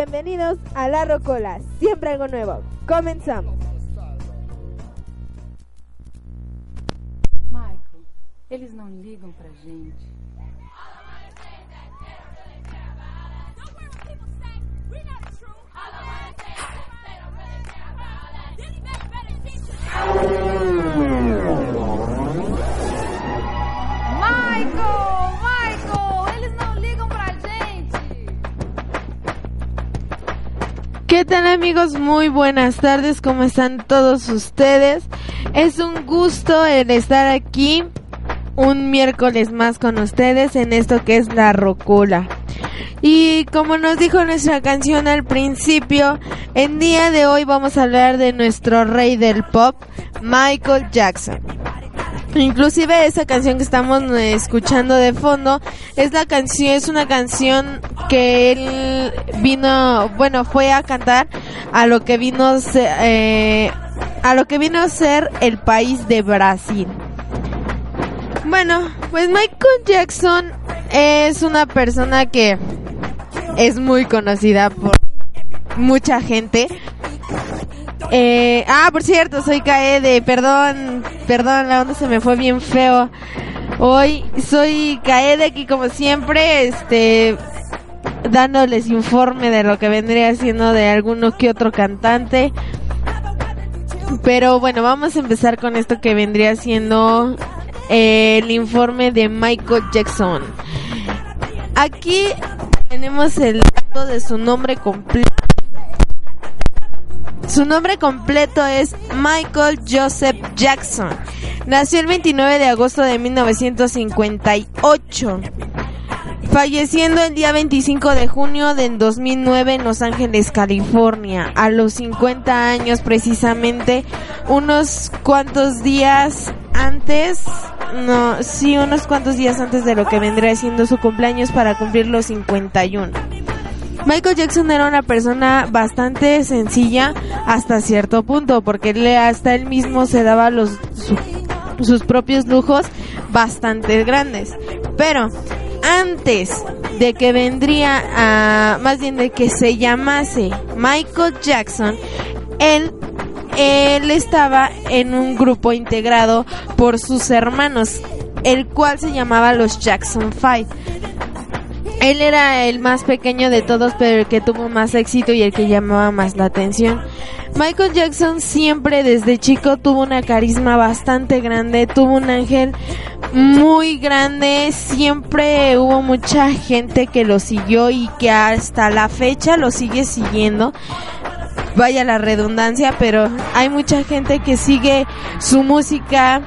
Bienvenidos a La Rocola, siempre algo nuevo. Comenzamos. Michael, eles não ligam pra gente. ¿Qué tal amigos? Muy buenas tardes, ¿cómo están todos ustedes? Es un gusto el estar aquí un miércoles más con ustedes en esto que es la Rocola. Y como nos dijo nuestra canción al principio, el día de hoy vamos a hablar de nuestro rey del pop, Michael Jackson. Inclusive esa canción que estamos eh, escuchando de fondo es la canción es una canción que él vino bueno fue a cantar a lo que vino eh, a lo que vino a ser el país de Brasil. Bueno, pues Michael Jackson es una persona que es muy conocida por mucha gente. Eh, ah, por cierto, soy Kaede, perdón, perdón, la onda se me fue bien feo. Hoy soy Kaede aquí como siempre, este, dándoles informe de lo que vendría siendo de alguno que otro cantante. Pero bueno, vamos a empezar con esto que vendría siendo eh, el informe de Michael Jackson. Aquí tenemos el dato de su nombre completo. Su nombre completo es Michael Joseph Jackson. Nació el 29 de agosto de 1958. Falleciendo el día 25 de junio del 2009 en Los Ángeles, California, a los 50 años precisamente, unos cuantos días antes, no, sí, unos cuantos días antes de lo que vendría siendo su cumpleaños para cumplir los 51. Michael Jackson era una persona bastante sencilla hasta cierto punto, porque él hasta él mismo se daba los su- sus propios lujos bastante grandes. Pero antes de que vendría a, más bien de que se llamase Michael Jackson, él él estaba en un grupo integrado por sus hermanos, el cual se llamaba los Jackson Five. Él era el más pequeño de todos, pero el que tuvo más éxito y el que llamaba más la atención. Michael Jackson siempre desde chico tuvo una carisma bastante grande, tuvo un ángel muy grande, siempre hubo mucha gente que lo siguió y que hasta la fecha lo sigue siguiendo vaya la redundancia, pero hay mucha gente que sigue su música,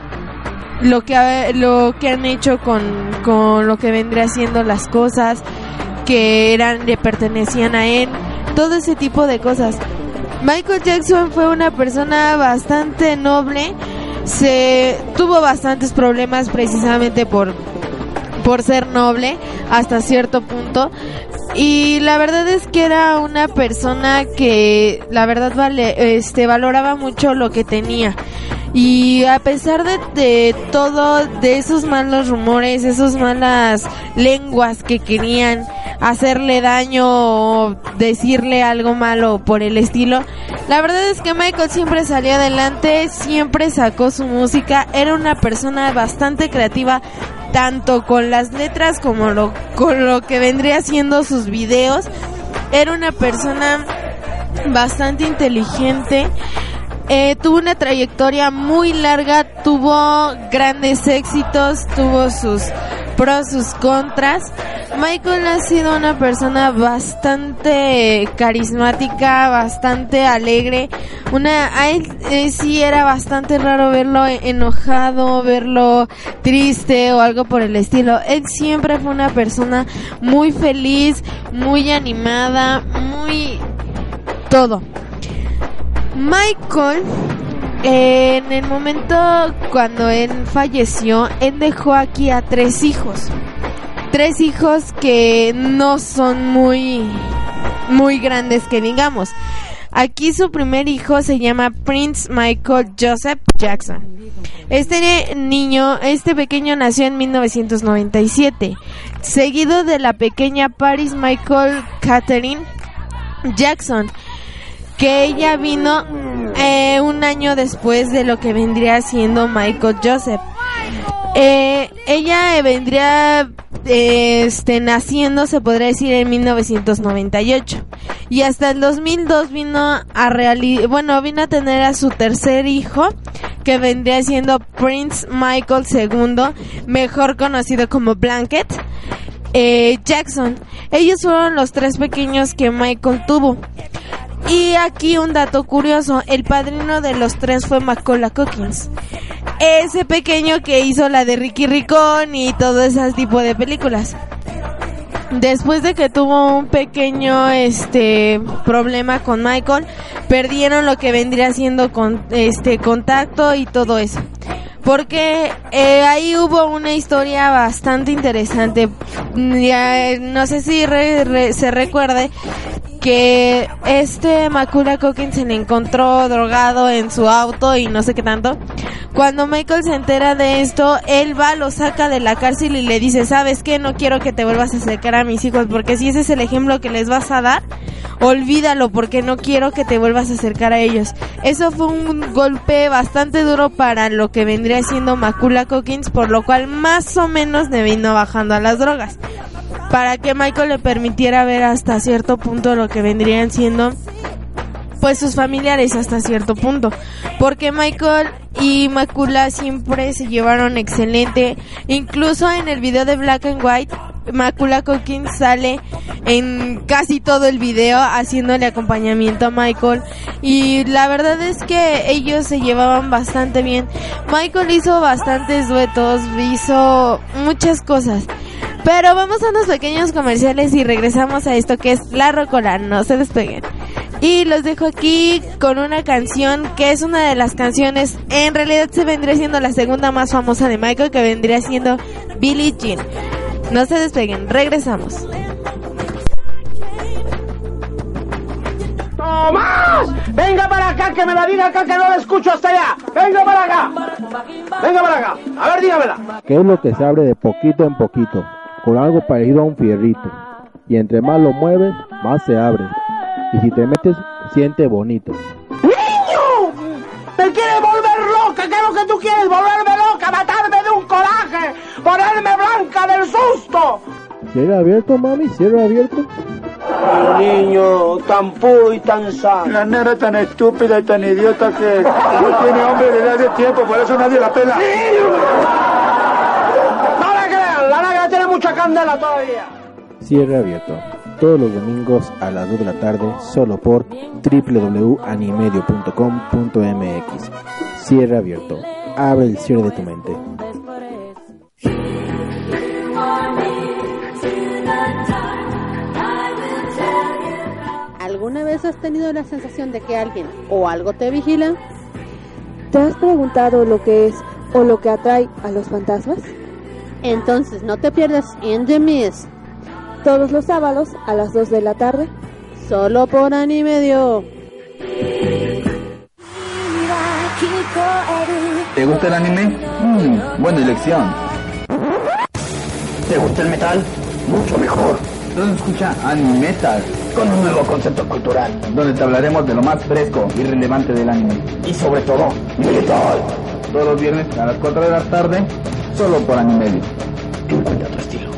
lo que lo que han hecho con, con lo que vendría siendo las cosas que eran le pertenecían a él, todo ese tipo de cosas. Michael Jackson fue una persona bastante noble, se tuvo bastantes problemas precisamente por por ser noble hasta cierto punto. Y la verdad es que era una persona que la verdad vale este valoraba mucho lo que tenía. Y a pesar de, de todo de esos malos rumores esas malas lenguas que querían hacerle daño o decirle algo malo por el estilo la verdad es que Michael siempre salió adelante siempre sacó su música era una persona bastante creativa tanto con las letras como lo, con lo que vendría siendo sus videos. Era una persona bastante inteligente. Eh, tuvo una trayectoria muy larga, tuvo grandes éxitos, tuvo sus pros, sus contras. Michael ha sido una persona bastante carismática, bastante alegre. Una, a él eh, sí era bastante raro verlo enojado, verlo triste o algo por el estilo. Él siempre fue una persona muy feliz, muy animada, muy todo. Michael, en el momento cuando él falleció, él dejó aquí a tres hijos. Tres hijos que no son muy, muy grandes que digamos. Aquí su primer hijo se llama Prince Michael Joseph Jackson. Este niño, este pequeño nació en 1997, seguido de la pequeña Paris Michael Catherine Jackson, que ella vino eh, un año después de lo que vendría siendo Michael Joseph. Eh, ella vendría este naciendo se podría decir en 1998 y hasta el 2002 vino a reali bueno vino a tener a su tercer hijo que vendría siendo Prince Michael II mejor conocido como Blanket eh, Jackson. Ellos fueron los tres pequeños que Michael tuvo y aquí un dato curioso, el padrino de los tres fue Macaulay Cookins. Ese pequeño que hizo la de Ricky Ricón y todo ese tipo de películas. Después de que tuvo un pequeño este problema con Michael, perdieron lo que vendría siendo con este contacto y todo eso. Porque eh, ahí hubo una historia bastante interesante. no sé si se recuerde que este Macula Coquin se le encontró drogado en su auto y no sé qué tanto. Cuando Michael se entera de esto, él va, lo saca de la cárcel y le dice, ¿sabes qué? No quiero que te vuelvas a acercar a mis hijos porque si ese es el ejemplo que les vas a dar, olvídalo porque no quiero que te vuelvas a acercar a ellos. Eso fue un golpe bastante duro para lo que vendría siendo Macula Cockins, por lo cual más o menos le vino bajando a las drogas para que Michael le permitiera ver hasta cierto punto lo que vendrían siendo pues sus familiares hasta cierto punto. Porque Michael y Macula siempre se llevaron excelente. Incluso en el video de Black and White Macula Coquin sale en casi todo el video haciéndole acompañamiento a Michael. Y la verdad es que ellos se llevaban bastante bien. Michael hizo bastantes duetos hizo muchas cosas pero vamos a unos pequeños comerciales y regresamos a esto que es La Rocola. No se despeguen. Y los dejo aquí con una canción que es una de las canciones, en realidad se vendría siendo la segunda más famosa de Michael, que vendría siendo Billie Jean. No se despeguen, regresamos. ¡Tomás! ¡Venga para acá, que me la diga acá, que no la escucho hasta allá! ¡Venga para acá! ¡Venga para acá! A ver, dígamela. ¿Qué es lo que se abre de poquito en poquito? Con algo parecido a un fierrito. Y entre más lo mueves, más se abre. Y si te metes, siente bonito. ¡Niño! ¡Te quieres volver loca! ¿Qué es lo que tú quieres? ¿Volverme loca? ¿Matarme de un coraje? ¿Ponerme blanca del susto? Cierra abierto, mami, cierra abierto. niño, tan puro y tan sano. La nera tan estúpida y tan idiota que no tiene hombre de hace tiempo, por eso nadie la pela mucha candela todavía. Cierre abierto. Todos los domingos a las 2 de la tarde, solo por www.animedio.com.mx. Cierre abierto. Abre el cierre de tu mente. ¿Alguna vez has tenido la sensación de que alguien o algo te vigila? ¿Te has preguntado lo que es o lo que atrae a los fantasmas? Entonces no te pierdas In The Mist. Todos los sábados a las 2 de la tarde. Solo por Animedio. ¿Te gusta el anime? Mm, buena elección. ¿Te gusta el metal? Mucho mejor. Entonces escucha Animetal. Con un nuevo concepto cultural. Donde te hablaremos de lo más fresco y relevante del anime. Y sobre todo, metal. Todos los viernes a las 4 de la tarde solo por Animedio. Encuentra tu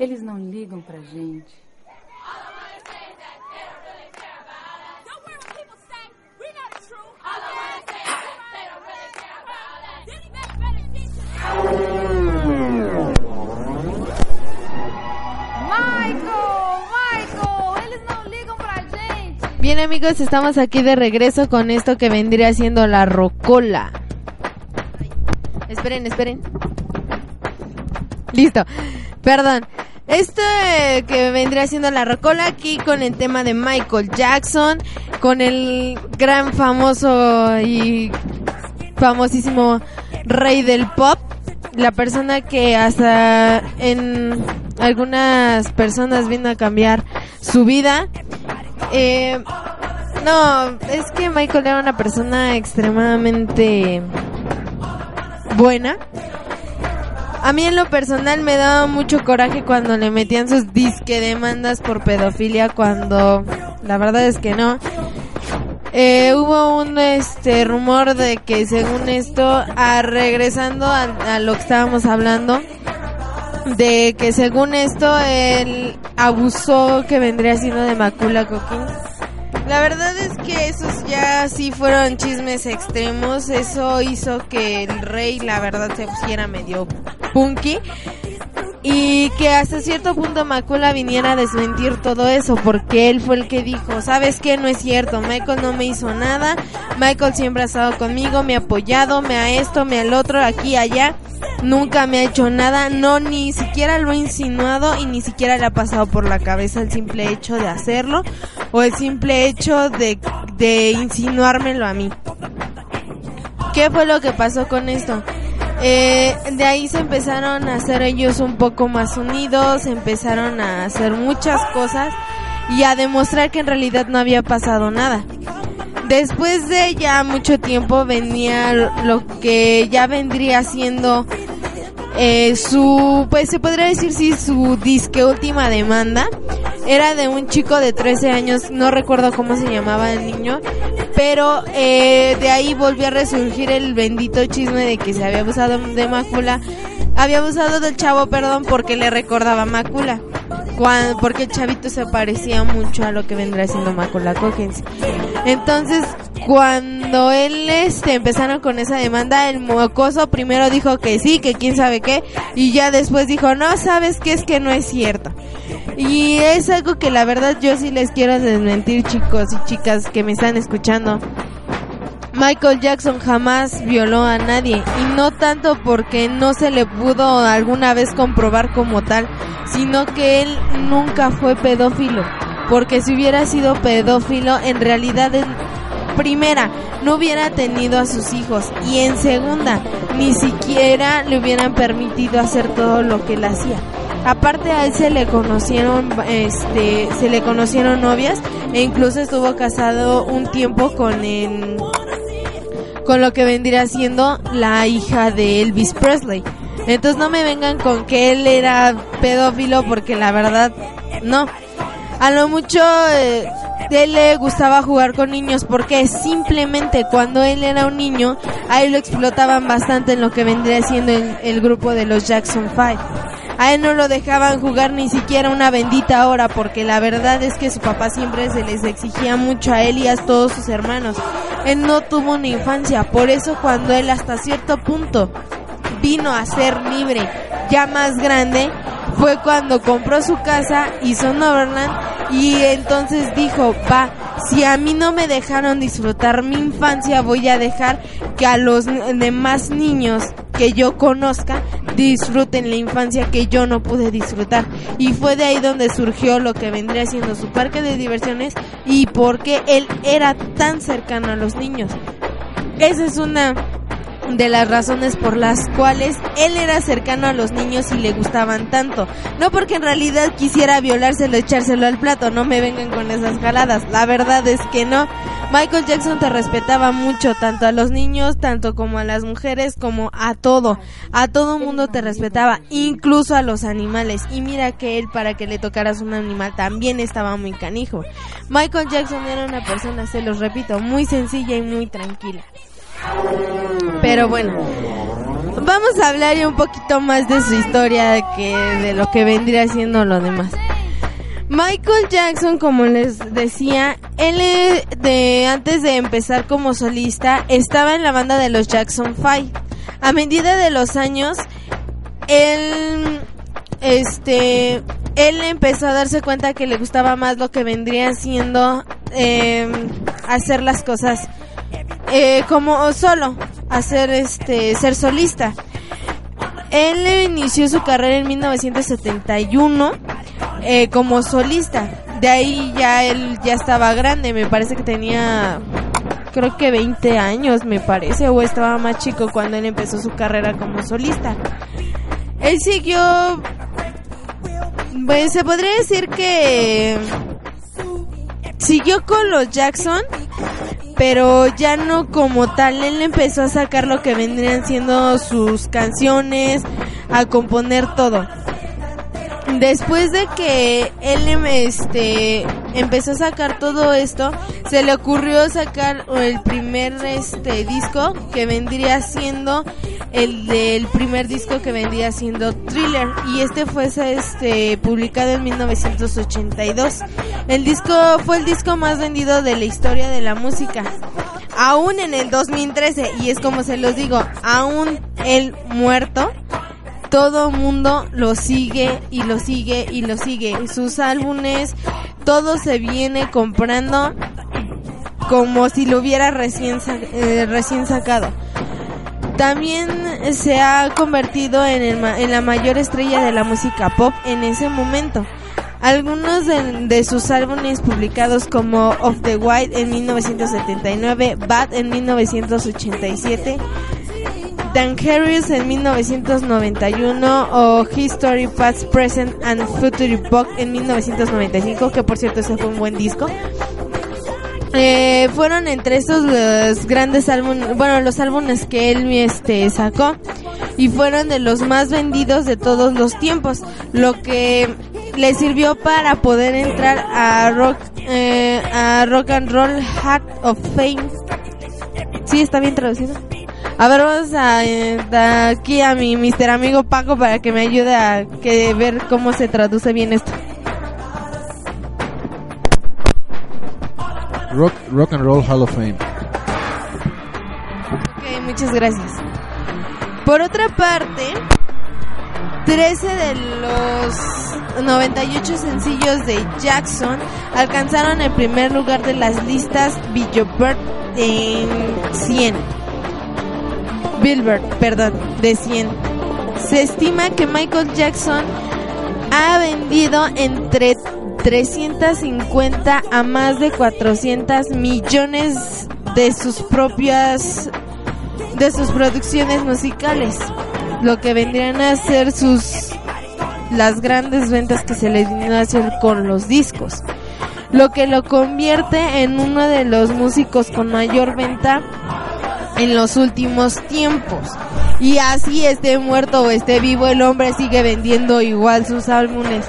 eles não ligam pra gente. Bien amigos, estamos aquí de regreso con esto que vendría siendo la rocola. Esperen, esperen. Listo. Perdón. Esto eh, que vendría siendo la rocola aquí con el tema de Michael Jackson, con el gran famoso y famosísimo rey del pop, la persona que hasta en algunas personas vino a cambiar su vida. Eh, no, es que Michael era una persona extremadamente buena. A mí en lo personal me daba mucho coraje cuando le metían sus disque demandas por pedofilia cuando la verdad es que no. eh, hubo un este rumor de que según esto, a, regresando a, a lo que estábamos hablando, de que según esto él abusó que vendría siendo de Macula Coquín. La verdad es que esos ya sí fueron chismes extremos. Eso hizo que el rey, la verdad, se pusiera medio punky. Y que hasta cierto punto Macula viniera a desmentir todo eso, porque él fue el que dijo, ¿sabes qué? No es cierto, Michael no me hizo nada, Michael siempre ha estado conmigo, me ha apoyado, me ha esto, me al otro, aquí, allá, nunca me ha hecho nada, no, ni siquiera lo ha insinuado y ni siquiera le ha pasado por la cabeza el simple hecho de hacerlo, o el simple hecho de, de insinuármelo a mí. ¿Qué fue lo que pasó con esto? Eh, de ahí se empezaron a hacer ellos un poco más unidos, empezaron a hacer muchas cosas y a demostrar que en realidad no había pasado nada. Después de ya mucho tiempo venía lo que ya vendría siendo eh, su, pues se podría decir sí, su disque última demanda. Era de un chico de 13 años, no recuerdo cómo se llamaba el niño, pero eh, de ahí volvió a resurgir el bendito chisme de que se había abusado de Macula. Había abusado del chavo, perdón, porque le recordaba Macula. Porque el chavito se parecía mucho a lo que vendría siendo Macula Cockens. Entonces, cuando él este empezaron con esa demanda, el mocoso primero dijo que sí, que quién sabe qué, y ya después dijo, no, sabes que es que no es cierto. Y es algo que la verdad yo sí les quiero desmentir, chicos y chicas que me están escuchando. Michael Jackson jamás violó a nadie y no tanto porque no se le pudo alguna vez comprobar como tal, sino que él nunca fue pedófilo, porque si hubiera sido pedófilo en realidad en primera no hubiera tenido a sus hijos y en segunda ni siquiera le hubieran permitido hacer todo lo que él hacía. Aparte a él se le conocieron, este, se le conocieron novias e incluso estuvo casado un tiempo con el, con lo que vendría siendo la hija de Elvis Presley. Entonces no me vengan con que él era pedófilo porque la verdad no. A lo mucho eh, él le gustaba jugar con niños porque simplemente cuando él era un niño a él lo explotaban bastante en lo que vendría siendo el, el grupo de los Jackson 5. A él no lo dejaban jugar ni siquiera una bendita hora porque la verdad es que su papá siempre se les exigía mucho a él y a todos sus hermanos. Él no tuvo una infancia, por eso cuando él hasta cierto punto vino a ser libre, ya más grande, fue cuando compró su casa, hizo Neverland y entonces dijo, va, si a mí no me dejaron disfrutar mi infancia, voy a dejar que a los demás niños que yo conozca disfruten la infancia que yo no pude disfrutar. Y fue de ahí donde surgió lo que vendría siendo su parque de diversiones y porque él era tan cercano a los niños. Esa es una de las razones por las cuales él era cercano a los niños y le gustaban tanto. No porque en realidad quisiera violárselo, echárselo al plato, no me vengan con esas jaladas. La verdad es que no. Michael Jackson te respetaba mucho, tanto a los niños, tanto como a las mujeres, como a todo. A todo mundo te respetaba, incluso a los animales. Y mira que él, para que le tocaras un animal, también estaba muy canijo. Michael Jackson era una persona, se los repito, muy sencilla y muy tranquila. Pero bueno, vamos a hablar un poquito más de su historia que de lo que vendría siendo lo demás. Michael Jackson, como les decía, él de antes de empezar como solista estaba en la banda de los Jackson 5. A medida de los años, él este él empezó a darse cuenta que le gustaba más lo que vendría siendo eh, hacer las cosas eh, como solo, hacer este, ser solista. Él inició su carrera en 1971 eh, como solista. De ahí ya él ya estaba grande, me parece que tenía creo que 20 años, me parece, o estaba más chico cuando él empezó su carrera como solista. Él siguió, pues se podría decir que siguió con los Jackson, pero ya no como tal. Él empezó a sacar lo que vendrían siendo sus canciones, a componer todo. Después de que él este empezó a sacar todo esto, se le ocurrió sacar el primer este disco que vendría siendo el del primer disco que vendría siendo Thriller y este fue este publicado en 1982. El disco fue el disco más vendido de la historia de la música. Aún en el 2013 y es como se los digo, aún el muerto todo mundo lo sigue y lo sigue y lo sigue. Sus álbumes, todo se viene comprando como si lo hubiera recién, eh, recién sacado. También se ha convertido en, el en la mayor estrella de la música pop en ese momento. Algunos de, de sus álbumes publicados como Of the White en 1979, Bad en 1987, Dangerous en 1991 o History Past, Present and Future Book en 1995, que por cierto ese fue un buen disco. Eh, fueron entre estos los grandes álbumes, bueno, los álbumes que él este sacó y fueron de los más vendidos de todos los tiempos, lo que le sirvió para poder entrar a rock eh, a rock and roll Hall of Fame. Sí, está bien traducido. A ver, vamos a eh, aquí a mi mister amigo Paco para que me ayude a que ver cómo se traduce bien esto. Rock, Rock and Roll Hall of Fame. Ok, muchas gracias. Por otra parte, 13 de los 98 sencillos de Jackson alcanzaron el primer lugar de las listas Billboard en 100. Billboard, perdón, de 100. Se estima que Michael Jackson ha vendido entre 350 a más de 400 millones de sus propias de sus producciones musicales, lo que vendrían a ser sus las grandes ventas que se le vinieron a hacer con los discos, lo que lo convierte en uno de los músicos con mayor venta en los últimos tiempos. Y así esté muerto o esté vivo, el hombre sigue vendiendo igual sus álbumes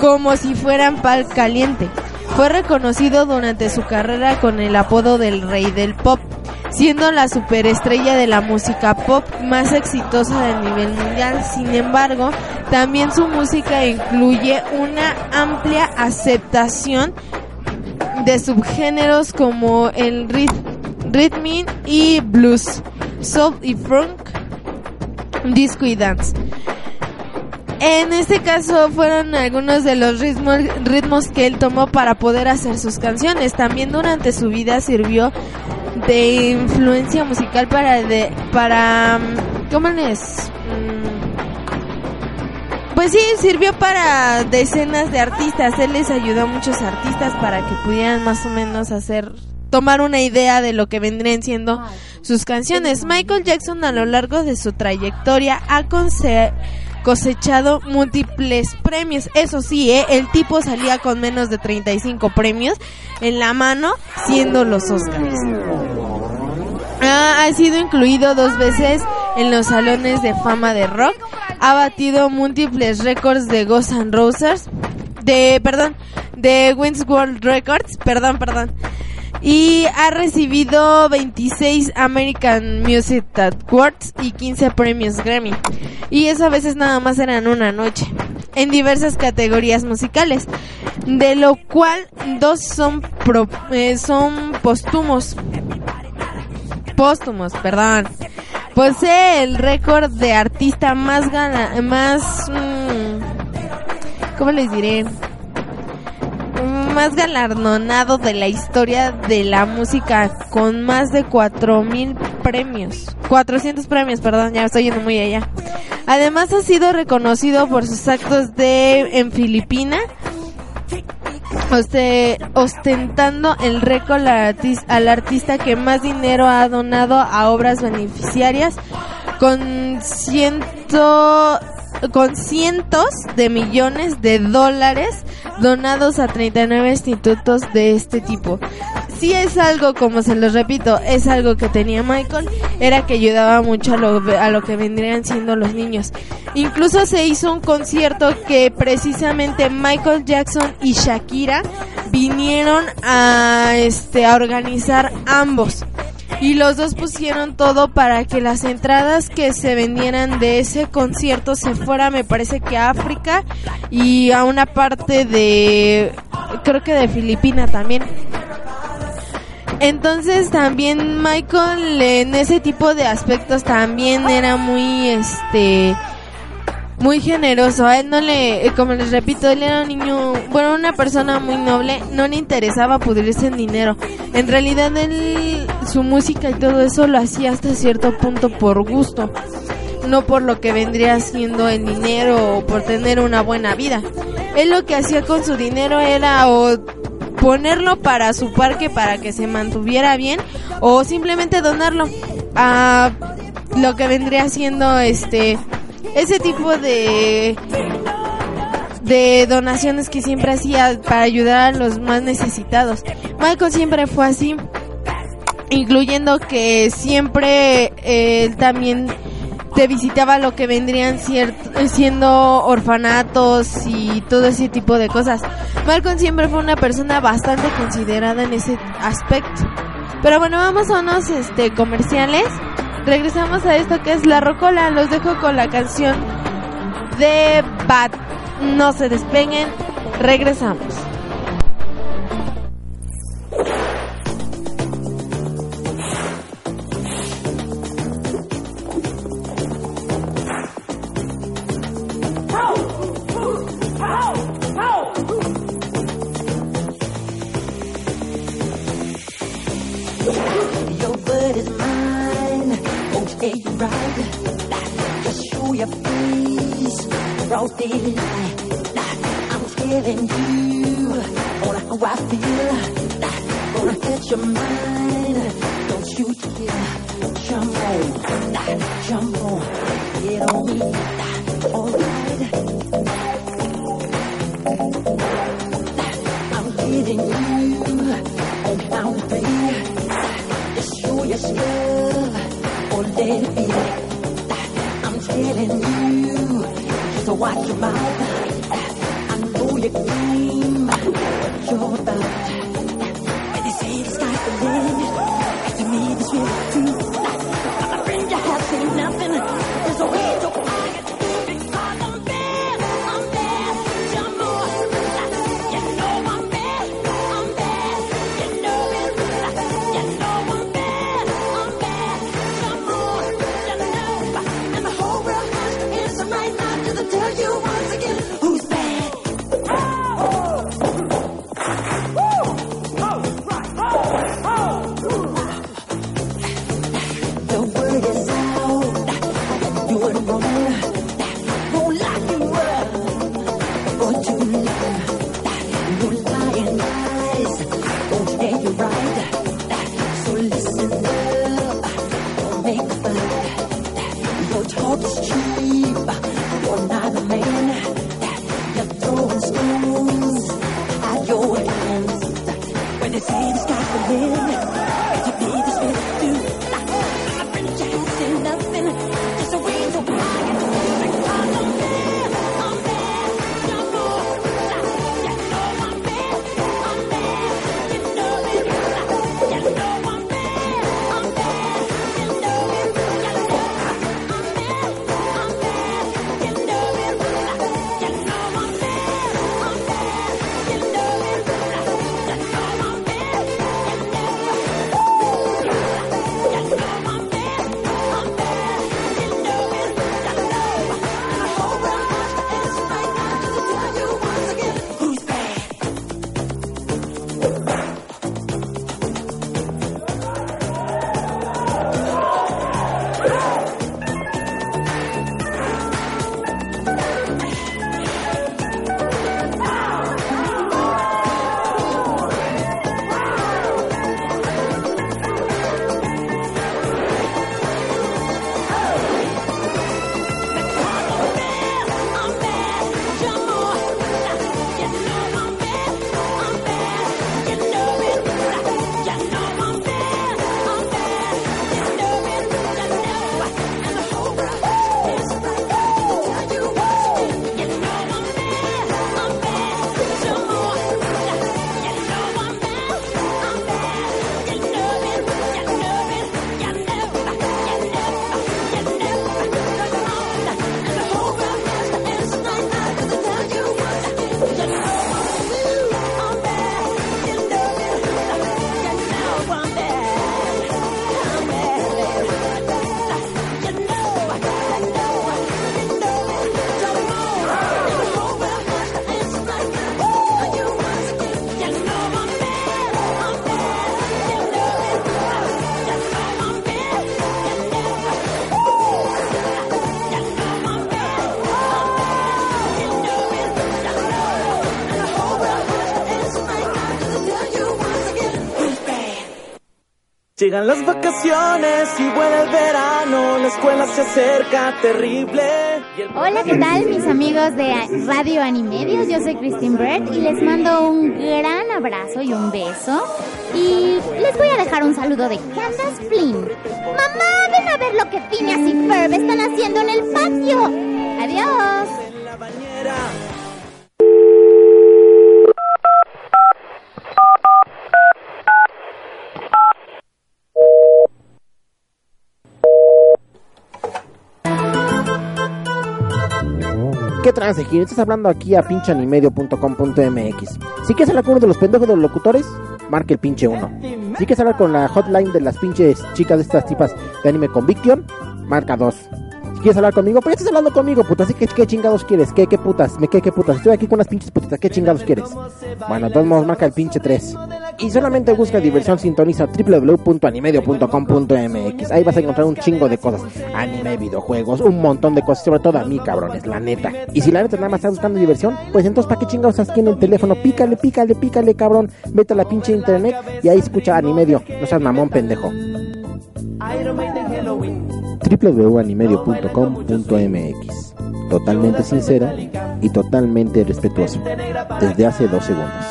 como si fueran pal caliente. Fue reconocido durante su carrera con el apodo del rey del pop, siendo la superestrella de la música pop más exitosa del nivel mundial. Sin embargo, también su música incluye una amplia aceptación de subgéneros como el rit- rhythm y blues, soul y funk, disco y dance. En este caso fueron algunos de los ritmos, ritmos que él tomó para poder hacer sus canciones. También durante su vida sirvió de influencia musical para de para mm, ¿cómo les? Mm, Pues sí, sirvió para decenas de artistas. Él les ayudó a muchos artistas para que pudieran más o menos hacer tomar una idea de lo que vendrían siendo sus canciones. Michael Jackson a lo largo de su trayectoria ha cosechado múltiples premios. Eso sí, ¿eh? el tipo salía con menos de 35 premios en la mano, siendo los Oscars. Ha, ha sido incluido dos veces en los salones de fama de rock. Ha batido múltiples récords de Ghost and Roses. De, perdón, de Wins World Records. Perdón, perdón. Y ha recibido 26 American Music Awards y 15 premios Grammy. Y eso a veces nada más eran una noche. En diversas categorías musicales. De lo cual dos son, pro- eh, son póstumos. Póstumos, perdón. Posee el récord de artista más gana, más, mm, ¿cómo les diré? Más galardonado de la historia de la música con más de 4000 premios. 400 premios, perdón, ya estoy yendo muy allá. Además ha sido reconocido por sus actos de en Filipina oste- ostentando el récord al artista que más dinero ha donado a obras beneficiarias con ciento con cientos de millones de dólares donados a 39 institutos de este tipo, sí es algo, como se los repito, es algo que tenía Michael, era que ayudaba mucho a lo, a lo que vendrían siendo los niños. Incluso se hizo un concierto que precisamente Michael Jackson y Shakira vinieron a, este, a organizar ambos. Y los dos pusieron todo para que las entradas que se vendieran de ese concierto se fuera, me parece que a África y a una parte de, creo que de Filipina también. Entonces también Michael en ese tipo de aspectos también era muy este muy generoso. A él no le, eh, como les repito, él era un niño, bueno, una persona muy noble, no le interesaba pudrirse en dinero. En realidad él, su música y todo eso lo hacía hasta cierto punto por gusto, no por lo que vendría siendo el dinero o por tener una buena vida. Él lo que hacía con su dinero era o ponerlo para su parque para que se mantuviera bien o simplemente donarlo a lo que vendría siendo este ese tipo de de donaciones que siempre hacía para ayudar a los más necesitados. Michael siempre fue así, incluyendo que siempre eh, él también te visitaba lo que vendrían siendo orfanatos y todo ese tipo de cosas. Malcolm siempre fue una persona bastante considerada en ese aspecto. Pero bueno, vamos a unos este, comerciales. Regresamos a esto que es La Rocola. Los dejo con la canción de Bat. No se despeguen. Regresamos. Llegan las vacaciones y vuelve el verano, la escuela se acerca terrible. Hola, ¿qué tal mis amigos de Radio Animedios? Yo soy Christine Brett y les mando un gran abrazo y un beso. Y les voy a dejar un saludo de Candace Flynn. Mamá, ven a ver lo que Phineas y Ferb están haciendo en el patio. Adiós. Estás hablando aquí a pincheanimedio.com.mx. Si quieres hablar con uno de los pendejos de los locutores, marque el pinche uno. Si quieres hablar con la hotline de las pinches chicas de estas tipas de anime conviction, marca dos. Si quieres hablar conmigo, pues estás hablando conmigo, puta. Así que, ¿qué chingados quieres? ¿Qué, qué putas? ¿Me qué, qué putas? Estoy aquí con unas pinches putitas. ¿Qué chingados quieres? Bueno, de todos modos, marca el pinche 3. Y solamente busca diversión, sintoniza www.animedio.com.mx. Ahí vas a encontrar un chingo de cosas. Anime, videojuegos, un montón de cosas. Sobre todo a mí, cabrones, la neta. Y si la neta nada más estás buscando diversión, pues entonces, ¿para qué chingados estás aquí en el teléfono? Pícale, pícale, pícale, cabrón. Vete a la pinche internet y ahí escucha Animedio. No seas mamón, pendejo www.animedio.com.mx Totalmente sincero y totalmente respetuoso. Desde hace dos segundos.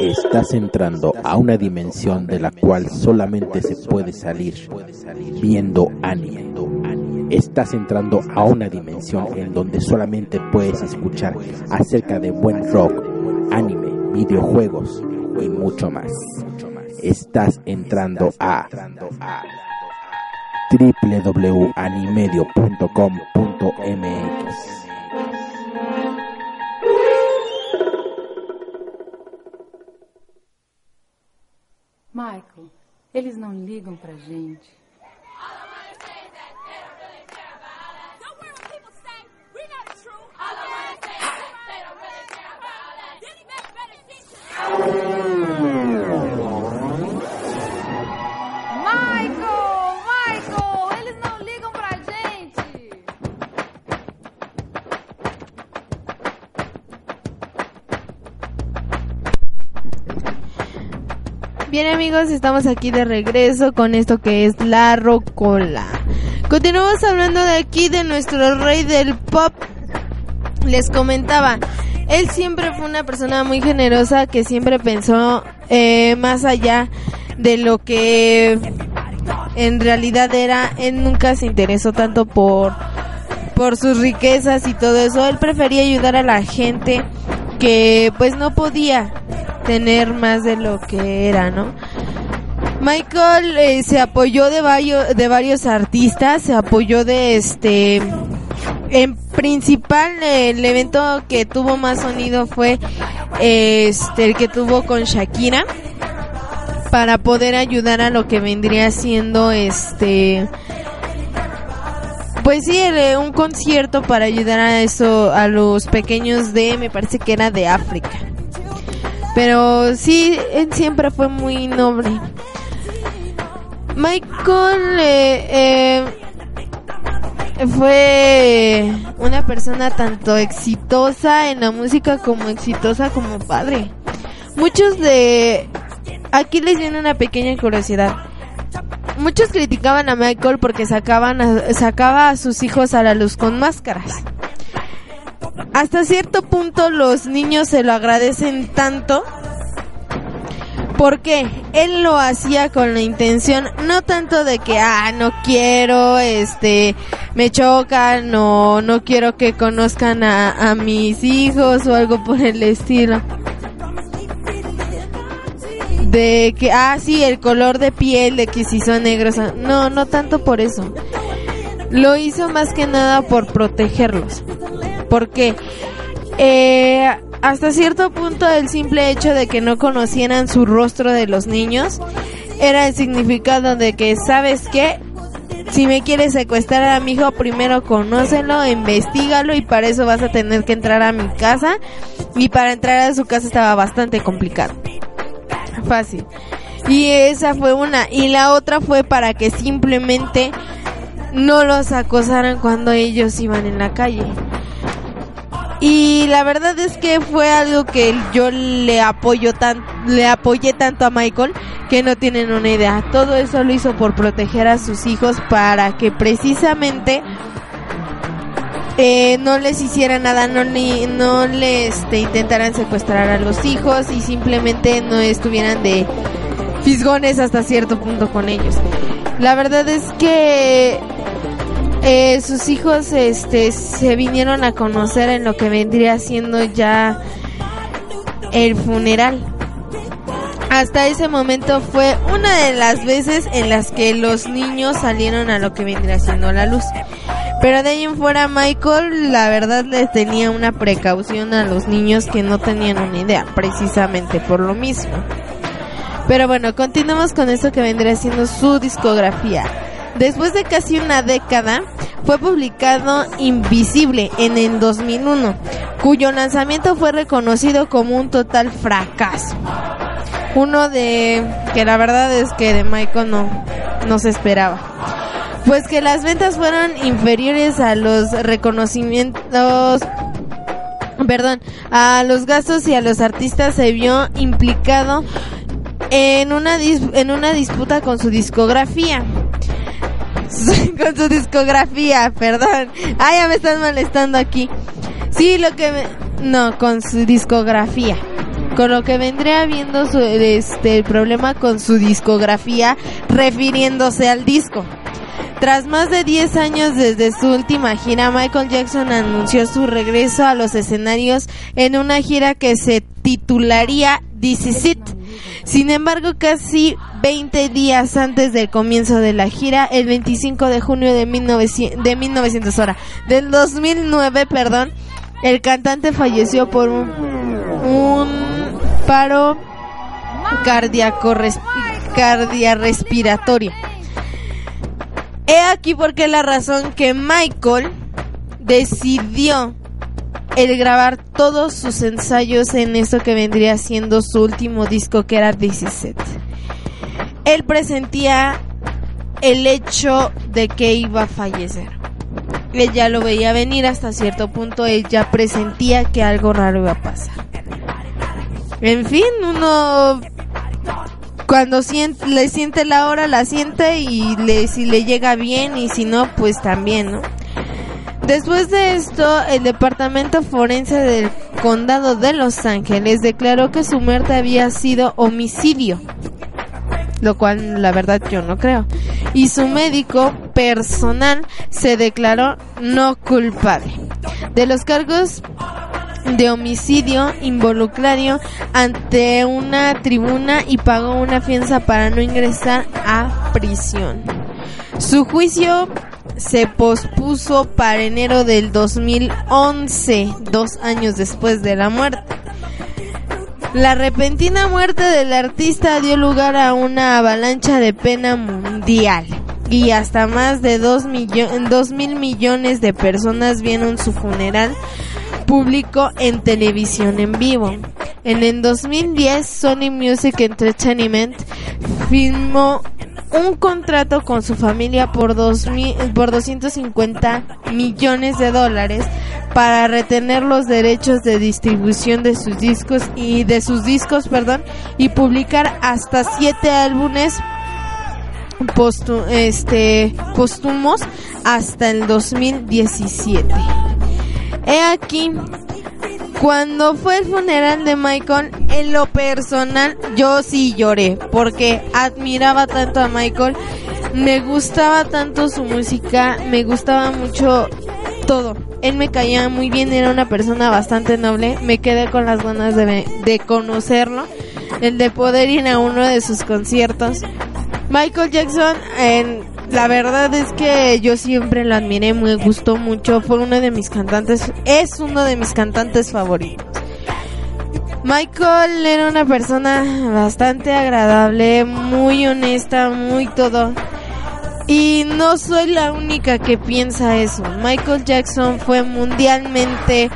Estás entrando a una dimensión de la cual solamente se puede salir viendo anime. Estás entrando a una dimensión en donde solamente puedes escuchar acerca de buen rock, anime, videojuegos y mucho más. Estás entrando a www.animedio.com.mx. Michael, eles não ligam pra gente. Amigos, estamos aquí de regreso con esto que es la rocola. Continuamos hablando de aquí de nuestro rey del pop. Les comentaba, él siempre fue una persona muy generosa que siempre pensó eh, más allá de lo que en realidad era. Él nunca se interesó tanto por por sus riquezas y todo eso. Él prefería ayudar a la gente que pues no podía tener más de lo que era, ¿no? Michael eh, se apoyó de varios de varios artistas, se apoyó de este en principal eh, el evento que tuvo más sonido fue eh, este el que tuvo con Shakira para poder ayudar a lo que vendría siendo este pues sí, el, un concierto para ayudar a eso a los pequeños de me parece que era de África. Pero sí, él siempre fue muy noble. Michael eh, eh, fue una persona tanto exitosa en la música como exitosa como padre. Muchos de... Aquí les viene una pequeña curiosidad. Muchos criticaban a Michael porque sacaban a- sacaba a sus hijos a la luz con máscaras. Hasta cierto punto los niños se lo agradecen tanto porque él lo hacía con la intención no tanto de que ah no quiero este me chocan o no quiero que conozcan a, a mis hijos o algo por el estilo de que ah sí el color de piel de que si son negros no no tanto por eso. Lo hizo más que nada por protegerlos. Porque eh, hasta cierto punto el simple hecho de que no conocieran su rostro de los niños era el significado de que sabes qué si me quieres secuestrar a mi hijo primero conócelo investigalo y para eso vas a tener que entrar a mi casa y para entrar a su casa estaba bastante complicado fácil Y esa fue una. Y la otra fue para que simplemente no los acosaran cuando ellos iban en la calle. Y la verdad es que fue algo que yo le apoyo tan, le apoyé tanto a Michael que no tienen una idea. Todo eso lo hizo por proteger a sus hijos para que precisamente eh, no les hiciera nada, no, ni, no les este, intentaran secuestrar a los hijos y simplemente no estuvieran de fisgones hasta cierto punto con ellos. La verdad es que eh, sus hijos este se vinieron a conocer en lo que vendría siendo ya el funeral. Hasta ese momento fue una de las veces en las que los niños salieron a lo que vendría siendo la luz. Pero de ahí en fuera Michael la verdad les tenía una precaución a los niños que no tenían una idea, precisamente por lo mismo. Pero bueno, continuamos con esto que vendría siendo su discografía. Después de casi una década, fue publicado Invisible en el 2001, cuyo lanzamiento fue reconocido como un total fracaso. Uno de que la verdad es que de Michael no, no se esperaba. Pues que las ventas fueron inferiores a los reconocimientos perdón, a los gastos y a los artistas se vio implicado en una en una disputa con su discografía. Con su discografía, perdón. Ah, ya me están molestando aquí. Sí, lo que me... No, con su discografía. Con lo que vendría viendo su, este, el problema con su discografía refiriéndose al disco. Tras más de 10 años desde su última gira, Michael Jackson anunció su regreso a los escenarios en una gira que se titularía This Is It. Sin embargo, casi 20 días antes del comienzo de la gira, el 25 de junio de 1900, de 1900 hora, del 2009, perdón, el cantante falleció por un, un paro cardíaco cardiarrespiratorio. He aquí porque la razón que Michael decidió el grabar todos sus ensayos en esto que vendría siendo su último disco que era 17. Él presentía el hecho de que iba a fallecer. Él ya lo veía venir hasta cierto punto, él ya presentía que algo raro iba a pasar. En fin, uno cuando siente, le siente la hora, la siente y le, si le llega bien y si no, pues también, ¿no? Después de esto, el Departamento Forense del Condado de Los Ángeles declaró que su muerte había sido homicidio, lo cual la verdad yo no creo. Y su médico personal se declaró no culpable de los cargos de homicidio involucrario ante una tribuna y pagó una fianza para no ingresar a prisión. Su juicio se pospuso para enero del 2011, dos años después de la muerte. La repentina muerte del artista dio lugar a una avalancha de pena mundial y hasta más de 2 mil millones de personas vieron su funeral público en televisión en vivo. En el 2010, Sony Music Entertainment firmó un contrato con su familia por, dos por 250 millones de dólares para retener los derechos de distribución de sus discos y de sus discos, perdón, y publicar hasta siete álbumes este, póstumos hasta el 2017. He aquí cuando fue el funeral de Michael, en lo personal, yo sí lloré, porque admiraba tanto a Michael, me gustaba tanto su música, me gustaba mucho todo. Él me caía muy bien, era una persona bastante noble, me quedé con las ganas de, de conocerlo, el de poder ir a uno de sus conciertos. Michael Jackson, en la verdad es que yo siempre lo admiré, me gustó mucho, fue uno de mis cantantes, es uno de mis cantantes favoritos. Michael era una persona bastante agradable, muy honesta, muy todo. Y no soy la única que piensa eso. Michael Jackson fue mundialmente...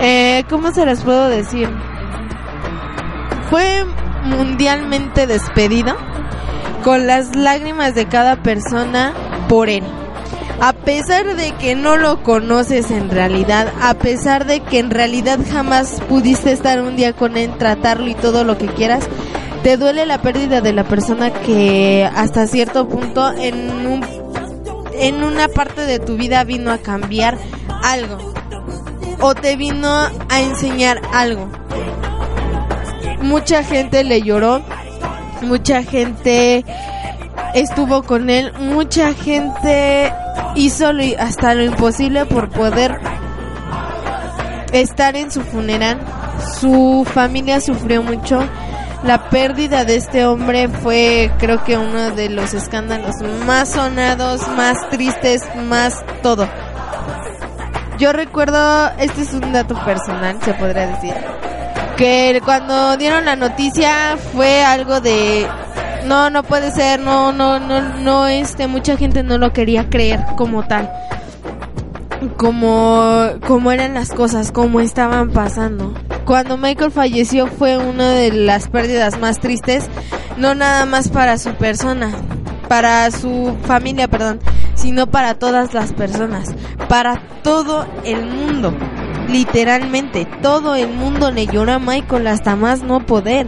Eh, ¿Cómo se les puedo decir? Fue mundialmente despedido con las lágrimas de cada persona por él. A pesar de que no lo conoces en realidad, a pesar de que en realidad jamás pudiste estar un día con él, tratarlo y todo lo que quieras, te duele la pérdida de la persona que hasta cierto punto en un, en una parte de tu vida vino a cambiar algo o te vino a enseñar algo. Mucha gente le lloró, mucha gente estuvo con él, mucha gente hizo lo- hasta lo imposible por poder estar en su funeral. Su familia sufrió mucho. La pérdida de este hombre fue creo que uno de los escándalos más sonados, más tristes, más todo. Yo recuerdo, este es un dato personal, se podría decir, que cuando dieron la noticia fue algo de no, no puede ser, no, no, no, no, este, mucha gente no lo quería creer como tal, como, como eran las cosas, como estaban pasando. Cuando Michael falleció fue una de las pérdidas más tristes, no nada más para su persona, para su familia, perdón, sino para todas las personas, para todo el mundo. Literalmente, todo el mundo le lloró a Michael hasta más no poder.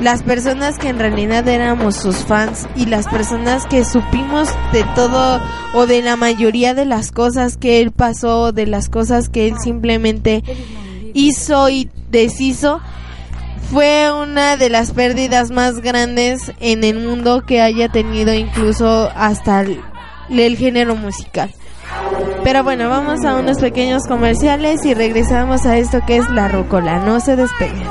Las personas que en realidad éramos sus fans y las personas que supimos de todo o de la mayoría de las cosas que él pasó, de las cosas que él simplemente hizo y deshizo, fue una de las pérdidas más grandes en el mundo que haya tenido incluso hasta el, el género musical. Pero bueno, vamos a unos pequeños comerciales y regresamos a esto que es la rocola. No se despeguen.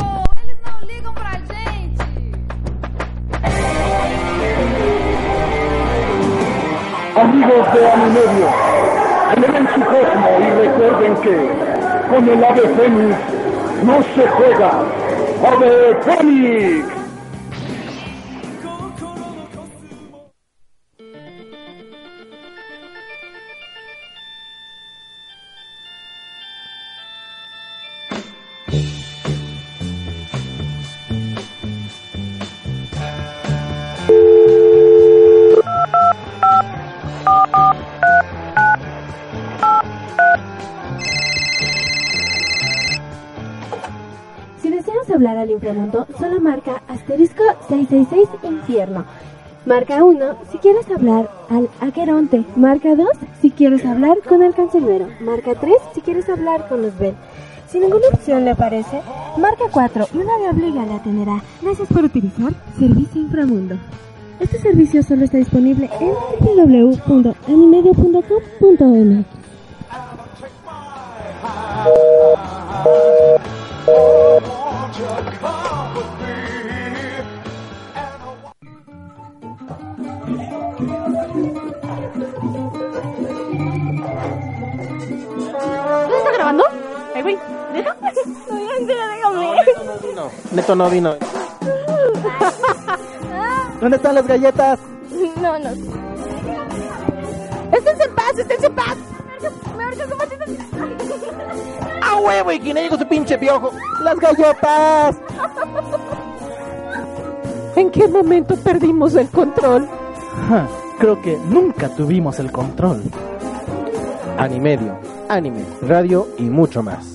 Amigos de Animedio, eleven su cosmo y recuerden que con el ave fénix no se juega. ¡Ave fénix! Hablar al inframundo, solo marca asterisco 666 infierno. Marca 1 si quieres hablar al Aqueronte. Marca 2 si quieres hablar con el cancerbero. Marca 3 si quieres hablar con los Bell. Si ninguna opción le aparece, marca 4 y una de obliga la atenderá. Gracias por utilizar Servicio Inframundo. Este servicio solo está disponible en www.animedio.com.mx. ¿No está grabando? Ay, güey, ¿deja? No, déjame. No, Neto no vino. ¿Dónde están las galletas? No, no. Esténse en paz, esténse en paz. ¡A huevo! ¿Y quién llegó su pinche piojo? ¡Las galletas! ¿En qué momento perdimos el control? Creo que nunca tuvimos el control. Animedio, anime, radio y mucho más.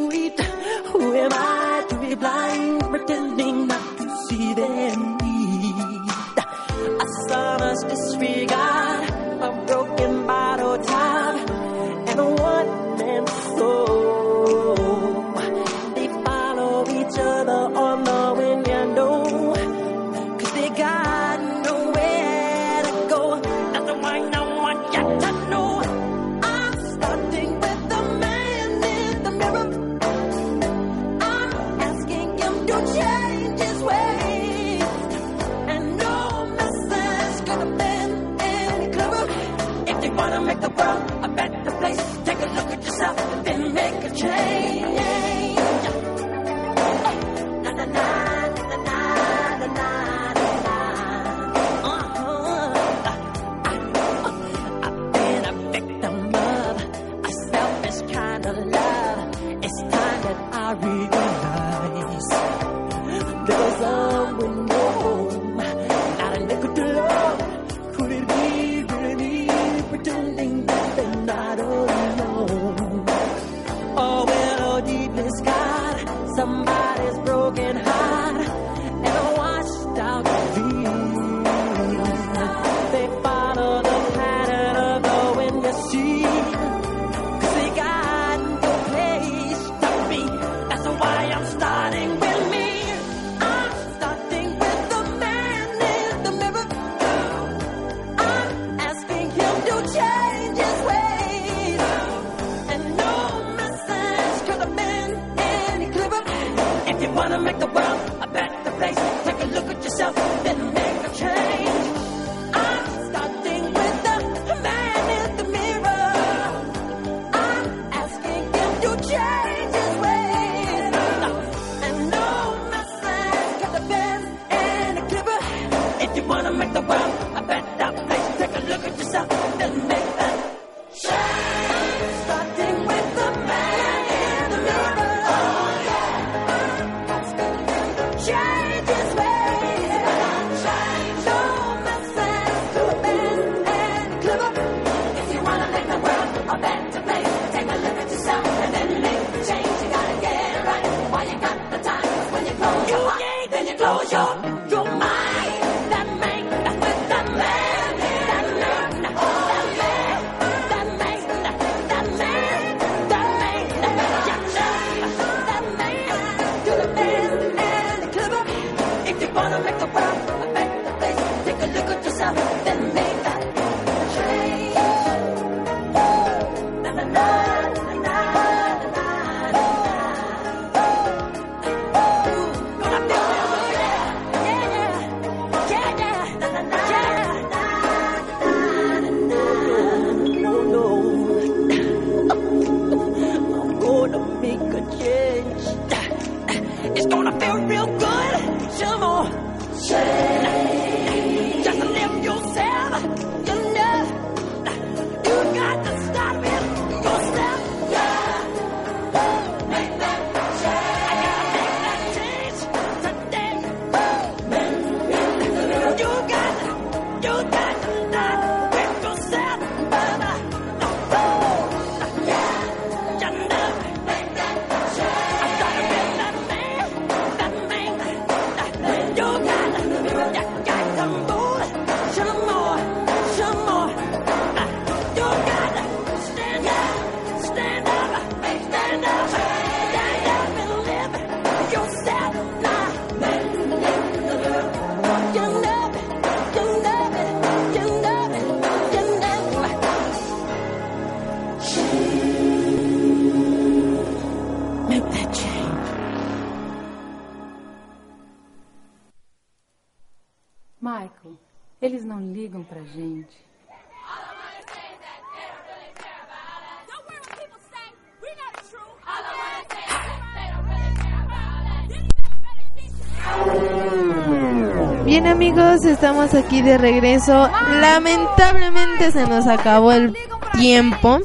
aquí de regreso. Lamentablemente se nos acabó el tiempo.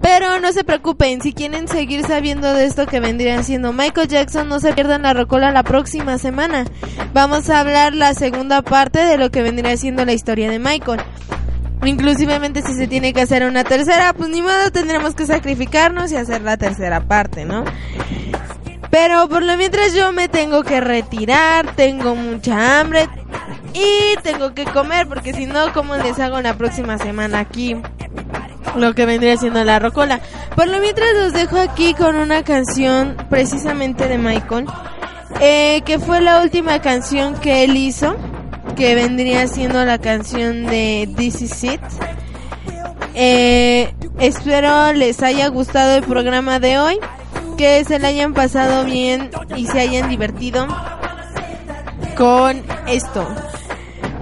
Pero no se preocupen, si quieren seguir sabiendo de esto que vendría siendo Michael Jackson, no se pierdan la rocola la próxima semana. Vamos a hablar la segunda parte de lo que vendría siendo la historia de Michael. Inclusivemente si se tiene que hacer una tercera, pues ni modo tendremos que sacrificarnos y hacer la tercera parte, ¿no? Pero por lo mientras yo me tengo que retirar, tengo mucha hambre y tengo que comer porque si no, ¿cómo les hago la próxima semana aquí? Lo que vendría siendo la rocola. Por lo mientras los dejo aquí con una canción precisamente de Michael, eh, que fue la última canción que él hizo, que vendría siendo la canción de This Is It. Eh, espero les haya gustado el programa de hoy, que se le hayan pasado bien y se hayan divertido con esto.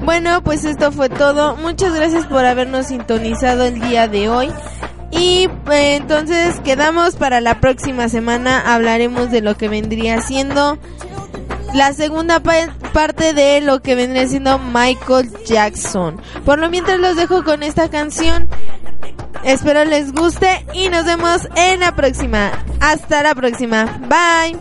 Bueno, pues esto fue todo. Muchas gracias por habernos sintonizado el día de hoy. Y eh, entonces quedamos para la próxima semana. Hablaremos de lo que vendría siendo la segunda parte de lo que vendría siendo Michael Jackson. Por lo mientras los dejo con esta canción. Espero les guste y nos vemos en la próxima. Hasta la próxima. Bye.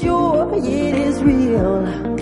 sure it is real.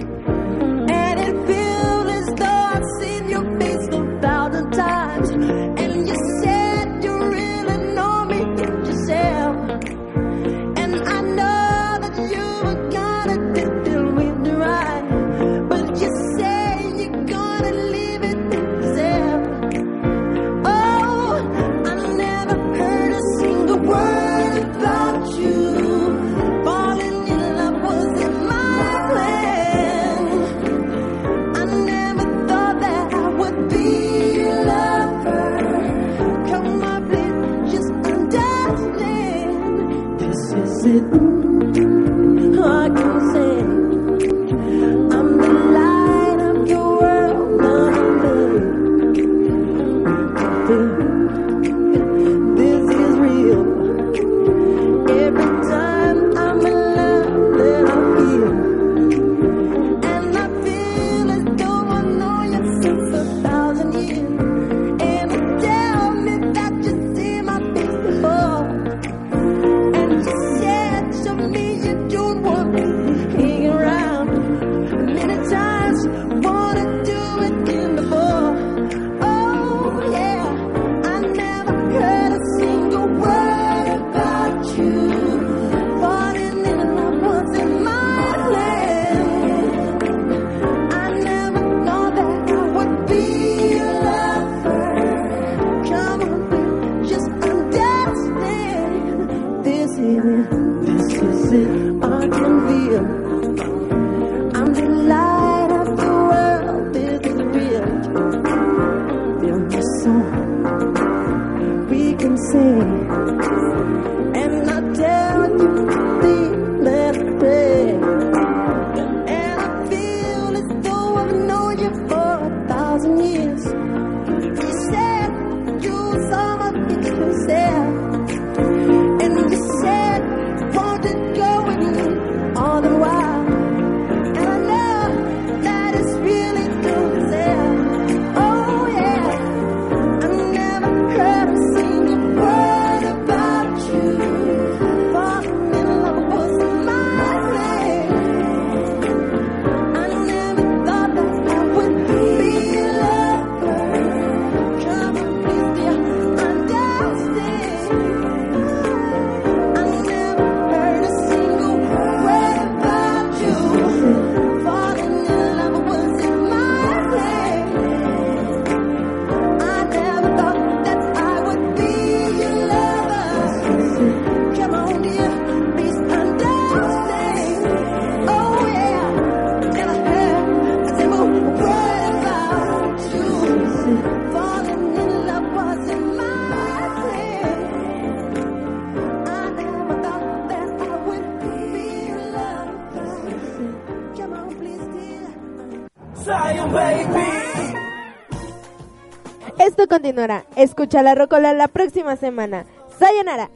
Escucha la Rocola la próxima semana. Sayonara.